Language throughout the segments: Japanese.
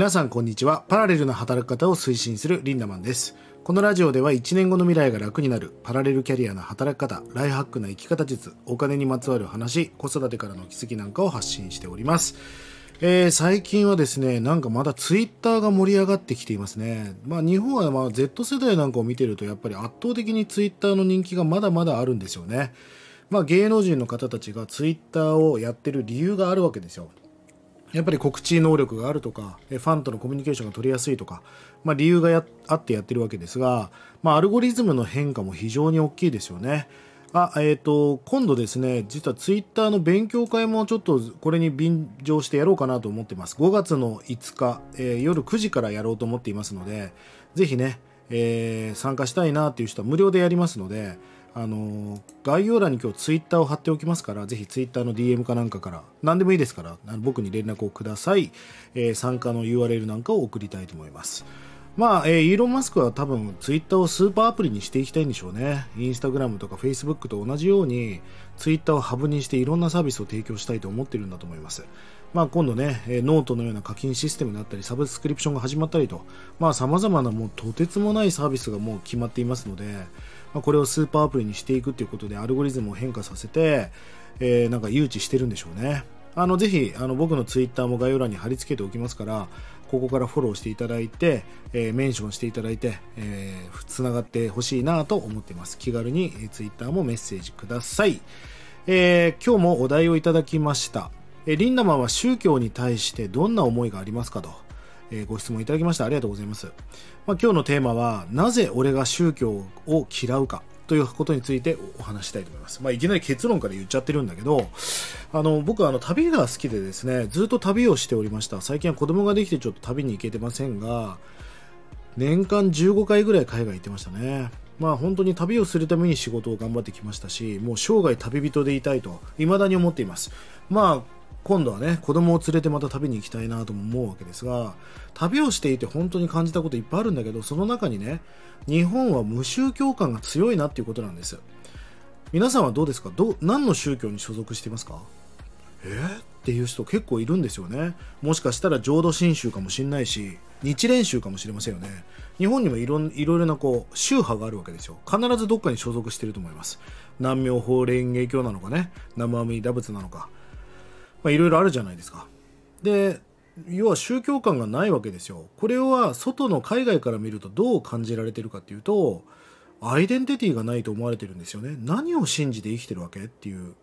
皆さんこんにちはパラレルな働き方を推進するリンダマンですこのラジオでは1年後の未来が楽になるパラレルキャリアの働き方ライフハックな生き方術お金にまつわる話子育てからの気づきなんかを発信しておりますえー、最近はですね、なんかまだツイッターが盛り上がってきていますね。まあ日本はまあ Z 世代なんかを見てるとやっぱり圧倒的にツイッターの人気がまだまだあるんですよね。まあ芸能人の方たちがツイッターをやってる理由があるわけですよ。やっぱり告知能力があるとか、ファンとのコミュニケーションが取りやすいとか、まあ、理由があってやってるわけですが、まあ、アルゴリズムの変化も非常に大きいですよね。あ、えっ、ー、と、今度ですね、実はツイッターの勉強会もちょっとこれに便乗してやろうかなと思ってます。5月の5日、えー、夜9時からやろうと思っていますので、ぜひね、えー、参加したいなっていう人は無料でやりますので、あの概要欄に今日ツイッターを貼っておきますから、ぜひツイッターの DM かなんかから、何でもいいですから、僕に連絡をください。えー、参加の URL なんかを送りたいと思います。まあ、えー、イーロン・マスクは多分ツイッターをスーパーアプリにしていきたいんでしょうね。インスタグラムとかフェイスブックと同じように、ツイッターをハブにしていろんなサービスを提供したいと思っているんだと思います。まあ今度ね、え、ノートのような課金システムだったり、サブスクリプションが始まったりと、まあ様々なもうとてつもないサービスがもう決まっていますので、まあ、これをスーパーアプリにしていくということでアルゴリズムを変化させて、えー、なんか誘致してるんでしょうね。あの、ぜひ、あの、僕のツイッターも概要欄に貼り付けておきますから、ここからフォローしていただいて、えー、メンションしていただいて、えー、つながってほしいなと思っています。気軽に、ツイッターもメッセージください。えー、今日もお題をいただきました。リンダマンは宗教に対してどんな思いがありますかと。えー、ご質問いただきました。ありがとうございます。まあ、今日のテーマは、なぜ俺が宗教を嫌うかということについてお話したいと思います。まあ、いきなり結論から言っちゃってるんだけど、あの、僕はあの、旅が好きでですね、ずっと旅をしておりました。最近は子供ができてちょっと旅に行けてませんが、年間15回ぐらい海外行ってましたね。まあ本当に旅をするために仕事を頑張ってきましたし、もう生涯旅人でいたいと、未だに思っています。まあ、今度はね子供を連れてまた旅に行きたいなとも思うわけですが旅をしていて本当に感じたこといっぱいあるんだけどその中にね日本は無宗教感が強いなっていうことなんです皆さんはどうですか？ど何の宗教に所属していますか？え？ー、っていう人結構いるんですよね。もしかしたら浄土真宗かもしれないし日蓮宗かもしれませんよね。日本にもいろいろなこう宗派があるわけですよ。必ずどっかに所属していると思います。南明法蓮華経なのかね？南無阿弥陀仏なのか？まあ、いろいろあるじゃないですか。で、要は宗教観がないわけですよ。これは外の海外から見るとどう感じられてるかっていうと、アイデンティティがないと思われてるんですよね。何を信じて生きてるわけっていう。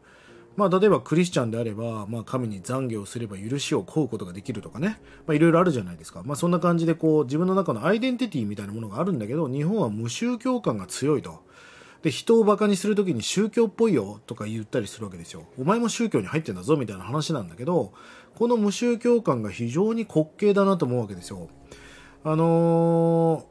まあ、例えばクリスチャンであれば、まあ、神に懺悔をすれば許しを請うことができるとかね。まあ、いろいろあるじゃないですか。まあ、そんな感じでこう、自分の中のアイデンティティみたいなものがあるんだけど、日本は無宗教感が強いと。で人をバカにする時に宗教っぽいよとか言ったりするわけですよ。お前も宗教に入ってんだぞみたいな話なんだけどこの無宗教感が非常に滑稽だなと思うわけですよ。あの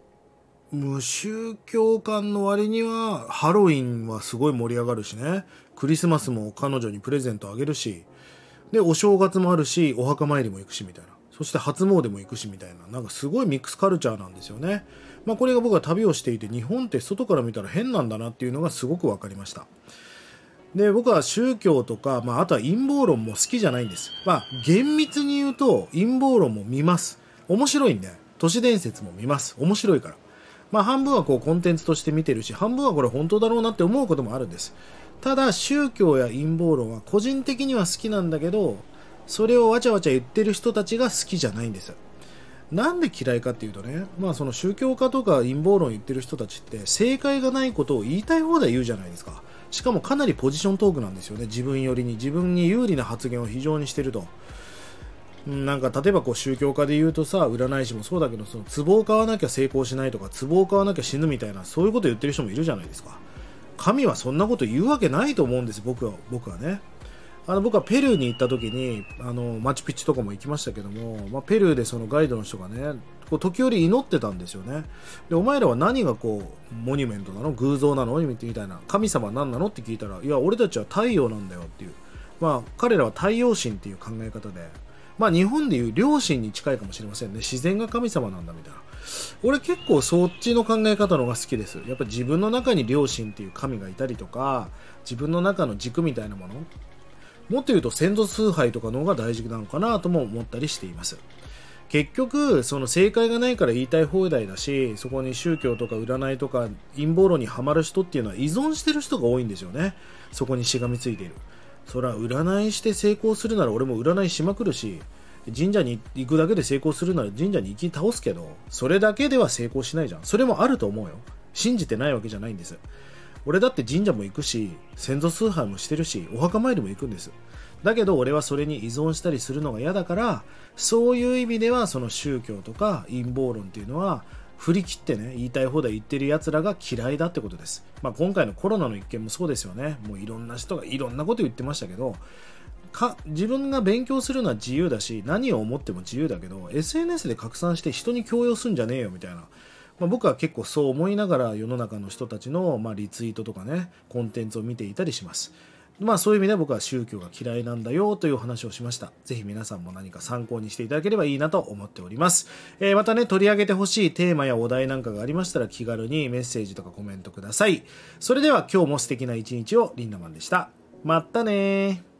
ー、無宗教感の割にはハロウィンはすごい盛り上がるしね。クリスマスも彼女にプレゼントあげるし。でお正月もあるしお墓参りも行くしみたいな。そして初詣も行くしみたいななんかすごいミックスカルチャーなんですよね。まあ、これが僕は旅をしていて日本って外から見たら変なんだなっていうのがすごく分かりました。で僕は宗教とか、まあ、あとは陰謀論も好きじゃないんです。まあ厳密に言うと陰謀論も見ます。面白いんで都市伝説も見ます。面白いから。まあ半分はこうコンテンツとして見てるし半分はこれ本当だろうなって思うこともあるんです。ただ宗教や陰謀論は個人的には好きなんだけどそれをわちゃわちゃ言ってる人たちが好きじゃないんですなんで嫌いかっていうとね、まあその宗教家とか陰謀論言ってる人たちって正解がないことを言いたい放題言うじゃないですか。しかもかなりポジショントークなんですよね。自分よりに、自分に有利な発言を非常にしてると。なんか例えばこう宗教家で言うとさ、占い師もそうだけど、その壺を買わなきゃ成功しないとか、壺を買わなきゃ死ぬみたいな、そういうこと言ってる人もいるじゃないですか。神はそんなこと言うわけないと思うんです、僕は、僕はね。あの僕はペルーに行った時にあのマチュピチュとかも行きましたけども、まあ、ペルーでそのガイドの人がねこう時折祈ってたんですよね。でお前らは何がこうモニュメントなの？偶像なの？みたいな。神様は何なの？って聞いたらいや俺たちは太陽なんだよっていう。まあ彼らは太陽神っていう考え方で。まあ日本でいう良心に近いかもしれませんね。自然が神様なんだみたいな。俺結構そっちの考え方の方が好きです。やっぱ自分の中に良心っていう神がいたりとか自分の中の軸みたいなもの。もっと言うと先祖崇拝とかの方が大事なのかなとも思ったりしています。結局その正解がないから言いたい放題だしそこに宗教とか占いとか陰謀論にはまる人っていうのは依存してる人が多いんですよね。そこにしがみついている。それは占いして成功するなら俺も占いしまくるし神社に行くだけで成功するなら神社に行き倒すけどそれだけでは成功しないじゃん。それもあると思うよ。信じてないわけじゃないんです。俺だって神社も行くし先祖崇拝もしてるしお墓参りも行くんです。だけど俺はそれに依存したりするのが嫌だからそういう意味ではその宗教とか陰謀論っていうのは振り切ってね言いたい放題言ってる奴らが嫌いだってことです、まあ、今回のコロナの一件もそうですよね。もういろんな人がいろんなこと言ってましたけどか自分が勉強するのは自由だし何を思っても自由だけど SNS で拡散して人に強要すんじゃねえよみたいなまあ、僕は結構そう思いながら世の中の人たちの、まあ、リツイートとかねコンテンツを見ていたりしますまあそういう意味で僕は宗教が嫌いなんだよという話をしました。ぜひ皆さんも何か参考にしていただければいいなと思っております。えー、またね、取り上げてほしいテーマやお題なんかがありましたら気軽にメッセージとかコメントください。それでは今日も素敵な一日をリンダマンでした。まったね